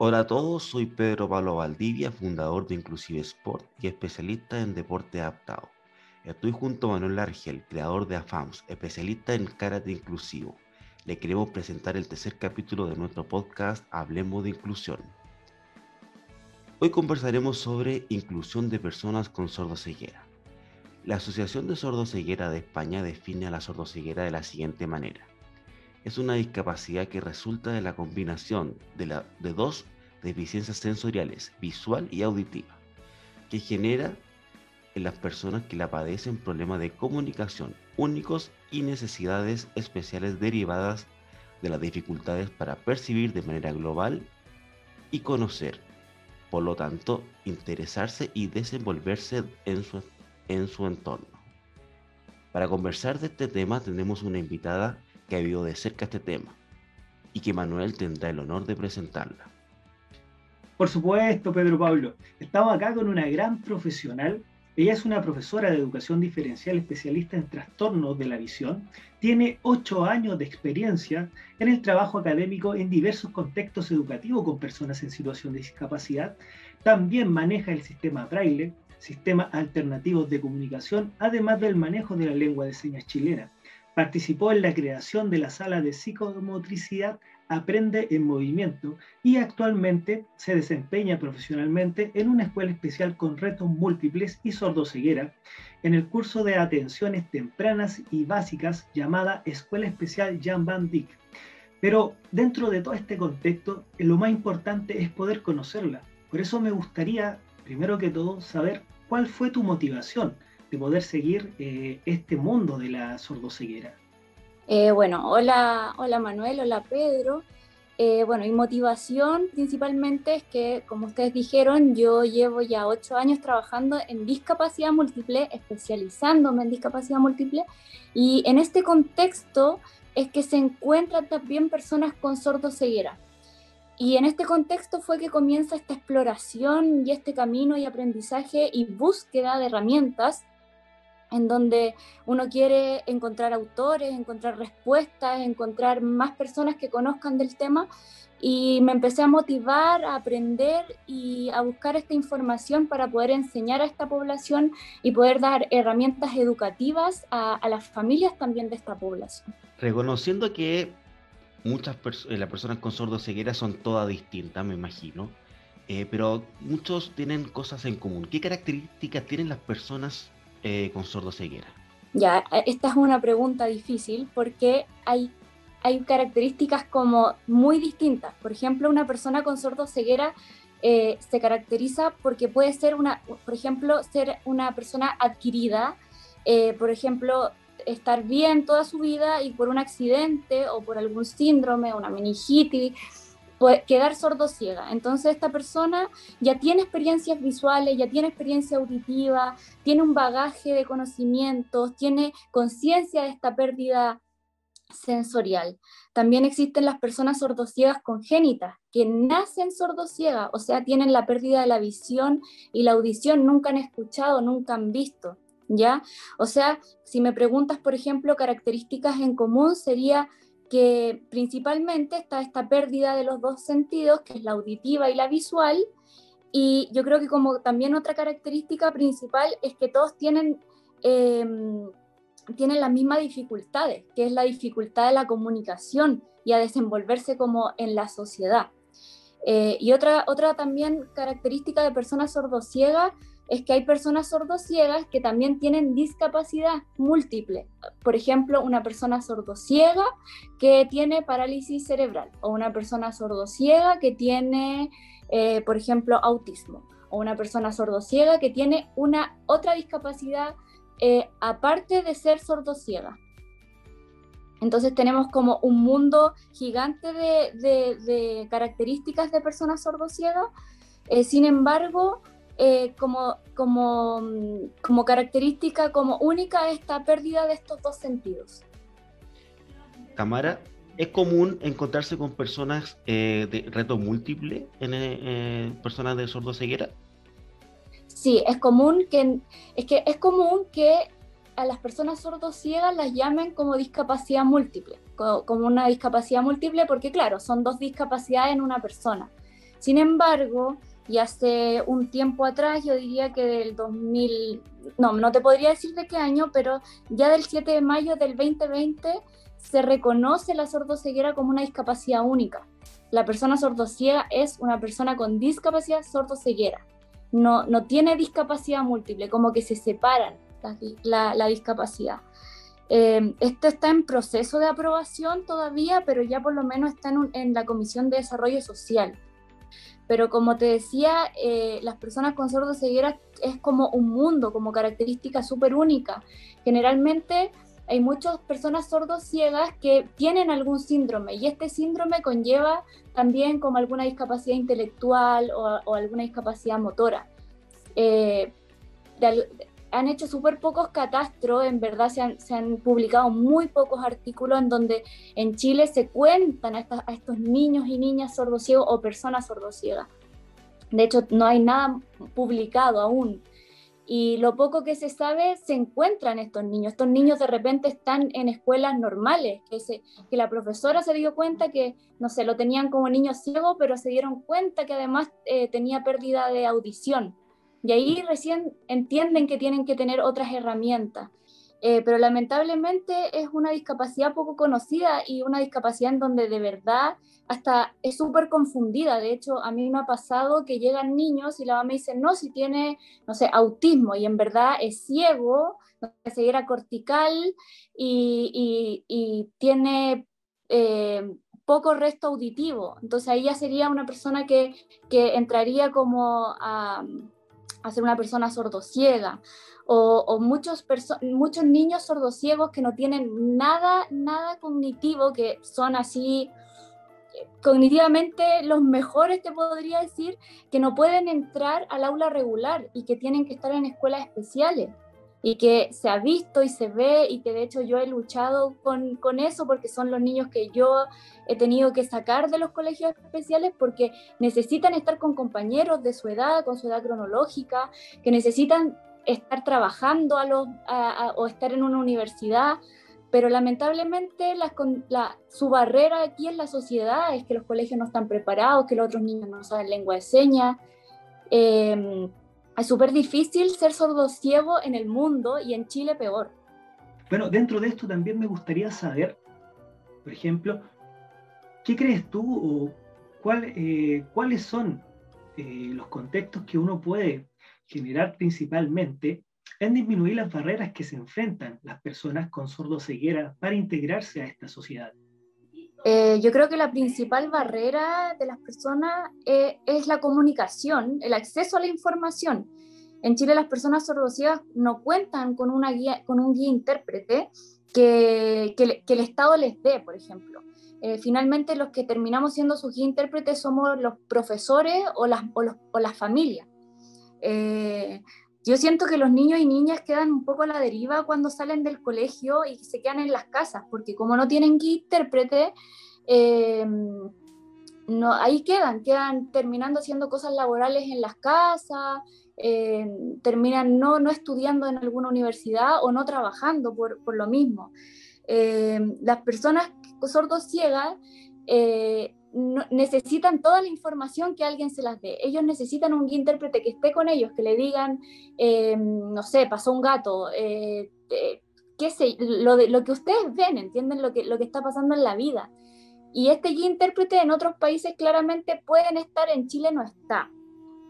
Hola a todos, soy Pedro Pablo Valdivia, fundador de Inclusive Sport y especialista en deporte adaptado. Estoy junto a Manuel Argel, creador de AFAMS, especialista en karate inclusivo. Le queremos presentar el tercer capítulo de nuestro podcast Hablemos de Inclusión. Hoy conversaremos sobre inclusión de personas con sordoceguera. La Asociación de Sordoceguera de España define a la sordoceguera de la siguiente manera es una discapacidad que resulta de la combinación de, la, de dos deficiencias sensoriales, visual y auditiva, que genera en las personas que la padecen problemas de comunicación únicos y necesidades especiales derivadas de las dificultades para percibir de manera global y conocer, por lo tanto, interesarse y desenvolverse en su, en su entorno. Para conversar de este tema tenemos una invitada que ha vivido de cerca este tema y que Manuel tendrá el honor de presentarla. Por supuesto, Pedro Pablo. Estamos acá con una gran profesional. Ella es una profesora de educación diferencial especialista en trastornos de la visión. Tiene ocho años de experiencia en el trabajo académico en diversos contextos educativos con personas en situación de discapacidad. También maneja el sistema braille, sistemas alternativos de comunicación, además del manejo de la lengua de señas chilena. Participó en la creación de la sala de psicomotricidad Aprende en Movimiento y actualmente se desempeña profesionalmente en una escuela especial con retos múltiples y sordoceguera en el curso de atenciones tempranas y básicas llamada Escuela Especial Jan Van Dyck. Pero dentro de todo este contexto, lo más importante es poder conocerla. Por eso me gustaría, primero que todo, saber cuál fue tu motivación de poder seguir eh, este mundo de la sordoceguera? Eh, bueno, hola, hola Manuel, hola Pedro. Eh, bueno, mi motivación principalmente es que, como ustedes dijeron, yo llevo ya ocho años trabajando en discapacidad múltiple, especializándome en discapacidad múltiple, y en este contexto es que se encuentran también personas con sordoceguera. Y en este contexto fue que comienza esta exploración y este camino y aprendizaje y búsqueda de herramientas en donde uno quiere encontrar autores, encontrar respuestas, encontrar más personas que conozcan del tema y me empecé a motivar, a aprender y a buscar esta información para poder enseñar a esta población y poder dar herramientas educativas a, las familias también de esta población. Reconociendo que muchas personas, las personas con sordoceguera son todas distintas, me imagino, eh, pero muchos tienen cosas en común. ¿Qué características tienen las personas eh, con sordoceguera? Ya, eh, esta es una pregunta difícil porque hay, hay características como muy distintas. Por ejemplo, una persona con sordoceguera eh, se caracteriza porque puede ser una, por ejemplo, ser una persona adquirida, por ejemplo, estar bien toda su vida y por un accidente o por algún síndrome, una meningitis, quedar ciega. Entonces esta persona ya tiene experiencias visuales, ya tiene experiencia auditiva, tiene un bagaje de conocimientos, tiene conciencia de esta pérdida sensorial. También existen las personas sordociegas congénitas, que nacen sordociegas, o sea, tienen la pérdida de la visión y la audición, nunca han escuchado, nunca han visto, ¿ya? O sea, si me preguntas, por ejemplo, características en común, sería que principalmente está esta pérdida de los dos sentidos, que es la auditiva y la visual, y yo creo que como también otra característica principal es que todos tienen, em, tienen las mismas dificultades, que es la dificultad de la comunicación y a desenvolverse como en la sociedad. Eh, y otra, otra también característica de personas sordociegas es que hay personas sordociegas que también tienen discapacidad múltiple. Por ejemplo, una persona sordociega que tiene parálisis cerebral o una persona sordociega que tiene, eh, por ejemplo, autismo o una persona sordociega que tiene una otra discapacidad eh, aparte de ser sordociega. Entonces tenemos como un mundo gigante de, características de personas sordociegas. Eh, sin embargo, eh, como, como, como característica, como única, esta pérdida de estos dos sentidos. Tamara, ¿es común encontrarse con personas eh, de reto múltiple en eh, personas de sordoceguera? Sí, es común que es que es común que a las personas sordociegas las llamen como discapacidad múltiple, como una discapacidad múltiple porque claro, son dos discapacidades en una persona. Sin embargo, y hace un tiempo atrás, yo diría que del 2000, no, no te podría decir de qué año, pero ya del 7 de mayo del 2020 se reconoce la sordoceguera como una discapacidad única. La persona sordociega es una persona con discapacidad sordoceguera. No, no tiene discapacidad múltiple, como que se separan la, discapacidad. Eh, esto está en proceso de aprobación todavía, pero ya por lo menos está en, en la Comisión de Desarrollo Social. Pero como te decía, eh, las personas con sordoceguera es como un mundo, como característica súper única. Generalmente hay muchas personas sordociegas que tienen algún síndrome y este síndrome conlleva también como alguna discapacidad intelectual o, alguna discapacidad motora. Eh, han hecho súper pocos catastros, en verdad se han, publicado muy pocos artículos en donde en Chile se cuentan a, estos niños y niñas sordociegos o personas sordociegas. De hecho, no hay nada publicado aún. Y lo poco que se sabe se encuentran estos niños. Estos niños de repente están en escuelas normales, que, que la profesora se dio cuenta que, no sé, lo tenían como niño ciego, pero se dieron cuenta que además eh, tenía pérdida de audición y ahí recién entienden que tienen que tener otras herramientas. Eh, pero lamentablemente es una discapacidad poco conocida y una discapacidad en donde de verdad hasta es súper confundida. De hecho, a mí me ha pasado que llegan niños y la mamá me dice, no, si tiene, no sé, autismo y en verdad es ciego, no sé, ceguera cortical y, y, tiene eh, poco resto auditivo. Entonces ahí ya sería una persona que, que entraría como a a ser una persona sordociega o, o muchos, muchos niños sordociegos que no tienen nada, nada cognitivo, que son así eh, cognitivamente los mejores, te podría decir, que no pueden entrar al aula regular y que tienen que estar en escuelas especiales y que se ha visto y se ve y que de hecho yo he luchado con, con, eso porque son los niños que yo he tenido que sacar de los colegios especiales porque necesitan estar con compañeros de su edad, con su edad cronológica, que necesitan estar trabajando a los, o estar en una universidad, pero lamentablemente la, su barrera aquí en la sociedad es que los colegios no están preparados, que los otros niños no saben lengua de señas. Eh, es súper difícil ser sordo ciego en el mundo y en Chile peor. Bueno, dentro de esto también me gustaría saber, por ejemplo, ¿qué crees tú o eh, cuáles son eh, los contextos que uno puede generar principalmente en disminuir las barreras que se enfrentan las personas con sordoceguera para integrarse a esta sociedad? Eh, yo creo que la principal barrera de las personas eh, es la comunicación, el acceso a la información. En Chile las personas sordociegas no cuentan con, una guía, con un guía intérprete que, que, el Estado les dé, por ejemplo. Eh, finalmente los que terminamos siendo sus guía intérpretes somos los profesores o las, o los, o las familias. Yo siento que los niños y niñas quedan un poco a la deriva cuando salen del colegio y se quedan en las casas, porque como no tienen guía intérprete, em, no, ahí quedan, quedan terminando haciendo cosas laborales en las casas, em, terminan no, no estudiando en alguna universidad o no trabajando por, por lo mismo. Em, las personas sordos ciegas eh, necesitan toda la información que alguien se las dé. Ellos necesitan un intérprete que esté con ellos, que le digan, eh, no sé, pasó un gato, eh, eh, qué sé, lo, de, lo que ustedes ven, entienden lo que, lo que está pasando en la vida. Y este guía intérprete en otros países claramente pueden estar, en Chile no está.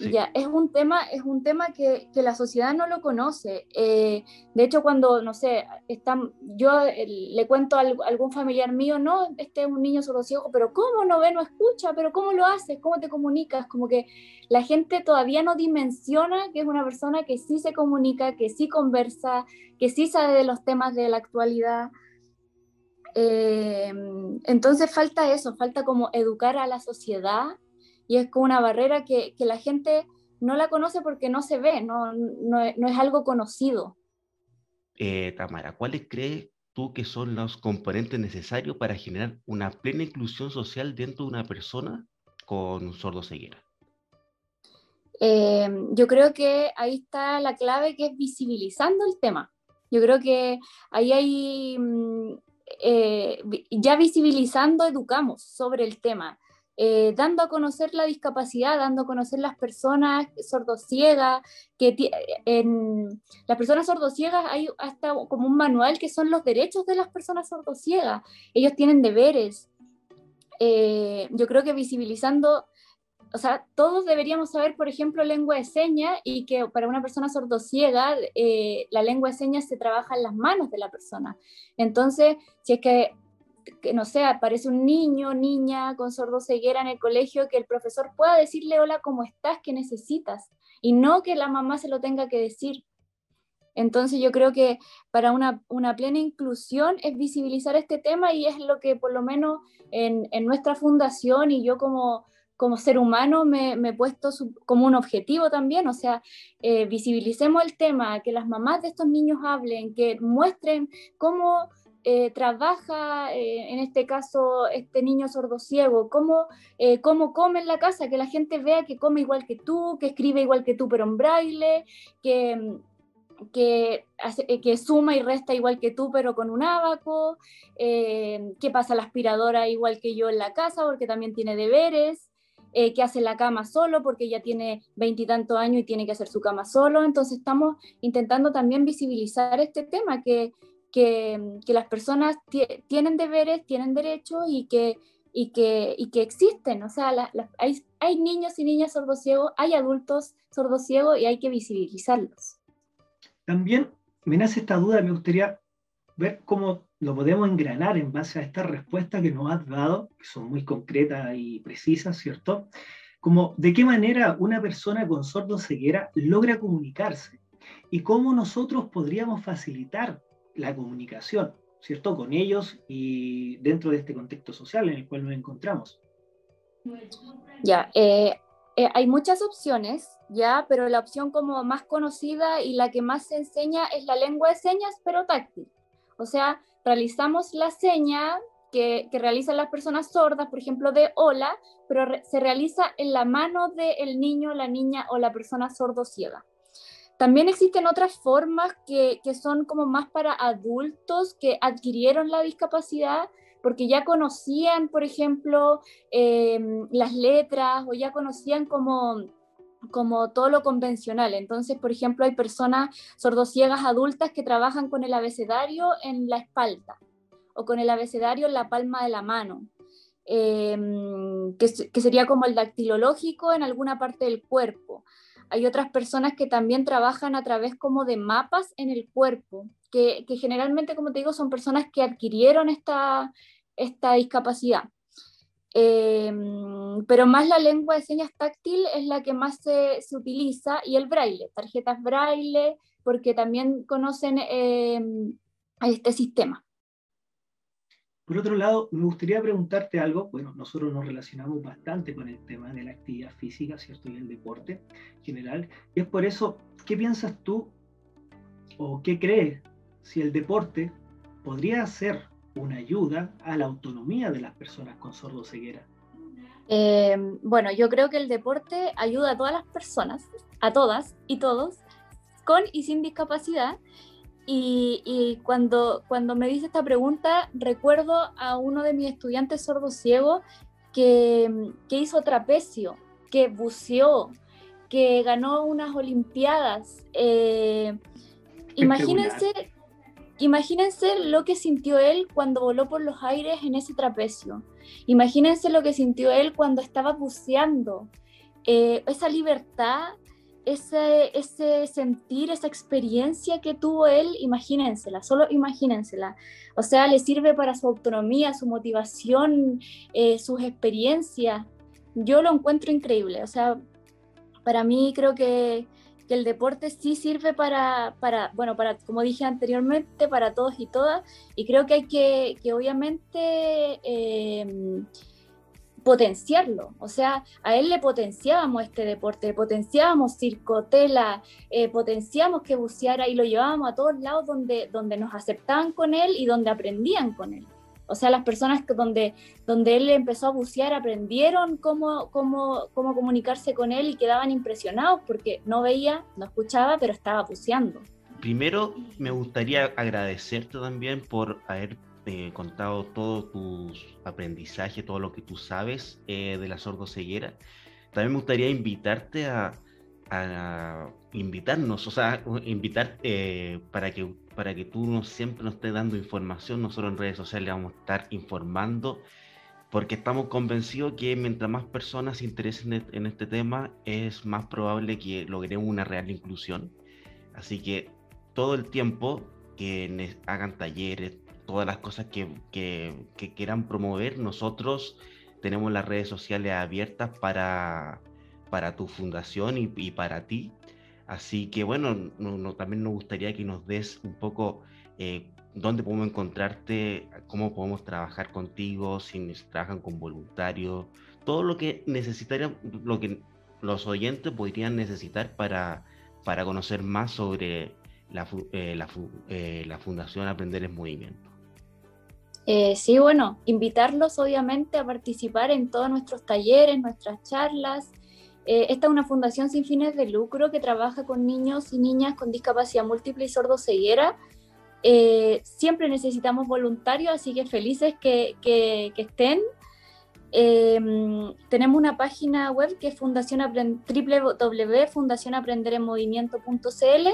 Ya, es un tema, es un tema que, que la sociedad no lo conoce. Eh, de hecho, cuando, no sé, están, yo le cuento a algún familiar mío, no, este es un niño ciego, pero ¿cómo no ve, no escucha? ¿Pero cómo lo haces? ¿Cómo te comunicas? Como que la gente todavía no dimensiona que es una persona que sí se comunica, que sí conversa, que sí sabe de los temas de la actualidad. Eh, entonces falta eso, falta como educar a la sociedad y es como una barrera que, que la gente no la conoce porque no se ve, no, no, no es algo conocido. Eh, Tamara, ¿cuáles crees tú que son los componentes necesarios para generar una plena inclusión social dentro de una persona con sordoceguera? Eh, yo creo que ahí está la clave que es visibilizando el tema. Yo creo que ahí hay, mm, eh, ya visibilizando educamos sobre el tema. Eh, dando a conocer la discapacidad, dando a conocer las personas sordociegas, que en las personas sordociegas hay hasta como un manual que son los derechos de las personas sordociegas. Ellos tienen deberes. Eh, yo creo que visibilizando o sea, todos deberíamos saber, por ejemplo, lengua de señas y que para una persona sordociega eh, la lengua de señas se trabaja en las manos de la persona. Entonces, si es que, que, no sé, aparece un niño, niña con sordoceguera en el colegio, que el profesor pueda decirle, hola, ¿cómo estás? ¿Qué necesitas? Y no que la mamá se lo tenga que decir. Entonces yo creo que para una, una, plena inclusión es visibilizar este tema y es lo que por lo menos en, en nuestra fundación y yo como como ser humano me, he puesto como un objetivo también, o sea, eh, visibilicemos el tema, que las mamás de estos niños hablen, que muestren cómo eh, trabaja, eh, en este caso, este niño sordociego, cómo, cómo come en la casa, que la gente vea que come igual que tú, que escribe igual que tú, pero en braille, que, que, que, suma y resta igual que tú, pero con un abaco, que pasa la aspiradora igual que yo en la casa, porque también tiene deberes. Eh, que hace la cama solo porque ya tiene veintitantos años y tiene que hacer su cama solo. Entonces estamos intentando también visibilizar este tema, que, que, las personas tienen deberes, tienen derechos y que, y que, y que existen. O sea, hay, hay, niños y niñas sordociegos, hay adultos sordociegos y hay que visibilizarlos. También me nace esta duda, me gustaría ver cómo lo podemos engranar en base a esta respuesta que nos has dado, que son muy concretas y precisas, ¿cierto? Como de qué manera una persona con sordo ceguera logra comunicarse y cómo nosotros podríamos facilitar la comunicación, ¿cierto? Con ellos y dentro de este contexto social en el cual nos encontramos. Ya, eh, eh, hay muchas opciones, ya, pero la opción como más conocida y la que más se enseña es la lengua de señas, pero táctil. O sea, realizamos la seña que, realizan las personas sordas, por ejemplo, de hola, pero se realiza en la mano del niño, la niña o la persona sordo-ciega. También existen otras formas que, son como más para adultos que adquirieron la discapacidad porque ya conocían, por ejemplo, em, las letras o ya conocían como como todo lo convencional. Entonces, por ejemplo, hay personas sordociegas adultas que trabajan con el abecedario en la espalda o con el abecedario en la palma de la mano, em, que, sería como el dactilológico en alguna parte del cuerpo. Hay otras personas que también trabajan a través como de mapas en el cuerpo, que, generalmente, como te digo, son personas que adquirieron esta, esta discapacidad. Em, pero más la lengua de señas táctil es la que más se, se utiliza y el braille, tarjetas braille, porque también conocen em, este sistema. Por otro lado, me gustaría preguntarte algo. Bueno, nosotros nos relacionamos bastante con el tema de la actividad física, ¿cierto? Y el deporte en general. Y es por eso, ¿qué piensas tú o qué crees si el deporte podría ser una ayuda a la autonomía de las personas con sordoceguera? Eh, bueno, yo creo que el deporte ayuda a todas las personas, a todas y todos, con y sin discapacidad. Y, cuando, cuando me dice esta pregunta, recuerdo a uno de mis estudiantes sordo-ciego que, que hizo trapecio, que buceó, que ganó unas olimpiadas. Eh, imagínense Imagínense lo que sintió él cuando voló por los aires en ese trapecio. Imagínense lo que sintió él cuando estaba buceando. Eh, esa libertad, ese, ese sentir, esa experiencia que tuvo él, imagínensela, solo imagínensela. O sea, le sirve para su autonomía, su motivación, eh, sus experiencias. Yo lo encuentro increíble. O sea, para mí creo que el deporte sí sirve para, para, bueno, para, como dije anteriormente, para todos y todas, y creo que hay que, que obviamente em, potenciarlo, o sea, a él le potenciábamos este deporte, potenciábamos circo, tela, eh, potenciamos que buceara y lo llevábamos a todos lados donde, donde nos aceptaban con él y donde aprendían con él. O sea, las personas que donde, donde él empezó a bucear aprendieron cómo, cómo, cómo comunicarse con él y quedaban impresionados porque no veía, no escuchaba, pero estaba buceando. Primero, me gustaría agradecerte también por haber contado todos tus aprendizajes, todo lo que tú sabes eh, de la sordoceguera. También me gustaría invitarte a, invitarnos, o sea, invitar eh, para, que, para que tú nos, siempre nos estés dando información. Nosotros en redes sociales vamos a estar informando porque estamos convencidos que mientras más personas se interesen en este tema, es más probable que logremos una real inclusión. Así que todo el tiempo que hagan talleres, todas las cosas que, que, quieran promover, nosotros tenemos las redes sociales abiertas para, para tu fundación y, para ti. Así que bueno, no, también nos gustaría que nos des un poco eh, dónde podemos encontrarte, cómo podemos trabajar contigo, si trabajan con voluntarios, todo lo que necesitarían, lo que los oyentes podrían necesitar para, para conocer más sobre la, eh, la, eh, la Fundación Aprender en Movimiento. Eh, sí, bueno, invitarlos obviamente a participar en todos nuestros talleres, nuestras charlas. esta es una fundación sin fines de lucro que trabaja con niños y niñas con discapacidad múltiple y sordo-ceguera. siempre necesitamos voluntarios, así que felices que, que, estén Em, tenemos una página web que es fundación www.fundacionaprenderenmovimiento.cl,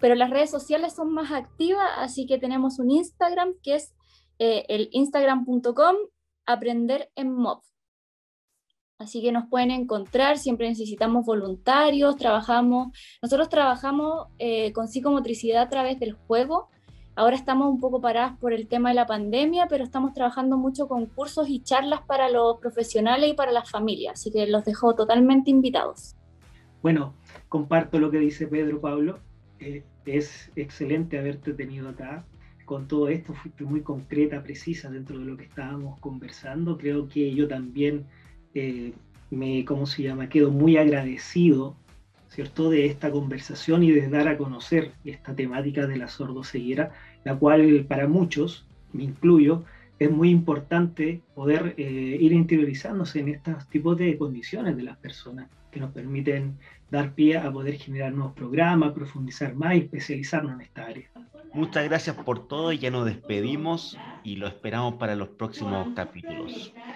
pero las redes sociales son más activas, así que tenemos un Instagram que es eh, el instagram.com aprender en mob. Así que nos pueden encontrar, siempre necesitamos voluntarios, trabajamos, nosotros trabajamos eh, con psicomotricidad a través del juego, Ahora estamos un poco paradas por el tema de la pandemia, pero estamos trabajando mucho con cursos y charlas para los profesionales y para las familias, así que los dejo totalmente invitados. Bueno, comparto lo que dice Pedro Pablo. Eh, es excelente haberte tenido acá. Con todo esto fuiste muy concreta, precisa dentro de lo que estábamos conversando. Creo que yo también eh, me, ¿cómo se llama? Quedo muy agradecido ¿cierto? de esta conversación y de dar a conocer esta temática de la sordoceguera, la cual para muchos, me incluyo, es muy importante poder eh, ir interiorizándose en estos tipos de condiciones de las personas que nos permiten dar pie a poder generar nuevos programas, profundizar más y especializarnos en esta área. Muchas gracias por todo y ya nos despedimos y lo esperamos para los próximos capítulos.